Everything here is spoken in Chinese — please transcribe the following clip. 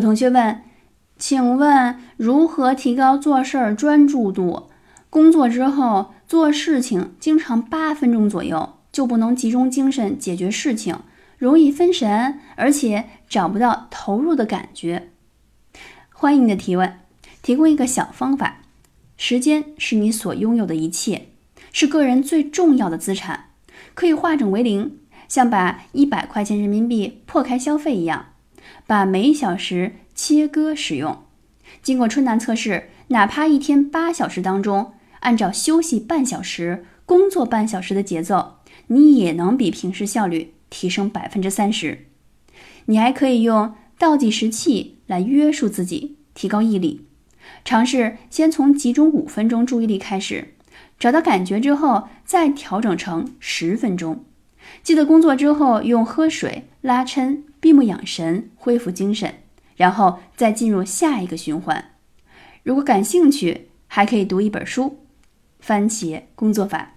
有同学问，请问如何提高做事儿专注度？工作之后做事情经常八分钟左右就不能集中精神解决事情，容易分神，而且找不到投入的感觉。欢迎你的提问，提供一个小方法：时间是你所拥有的一切，是个人最重要的资产，可以化整为零，像把一百块钱人民币破开消费一样。把每小时切割使用，经过春楠测试，哪怕一天八小时当中，按照休息半小时、工作半小时的节奏，你也能比平时效率提升百分之三十。你还可以用倒计时器来约束自己，提高毅力。尝试先从集中五分钟注意力开始，找到感觉之后，再调整成十分钟。记得工作之后用喝水、拉伸。闭目养神，恢复精神，然后再进入下一个循环。如果感兴趣，还可以读一本书《番茄工作法》。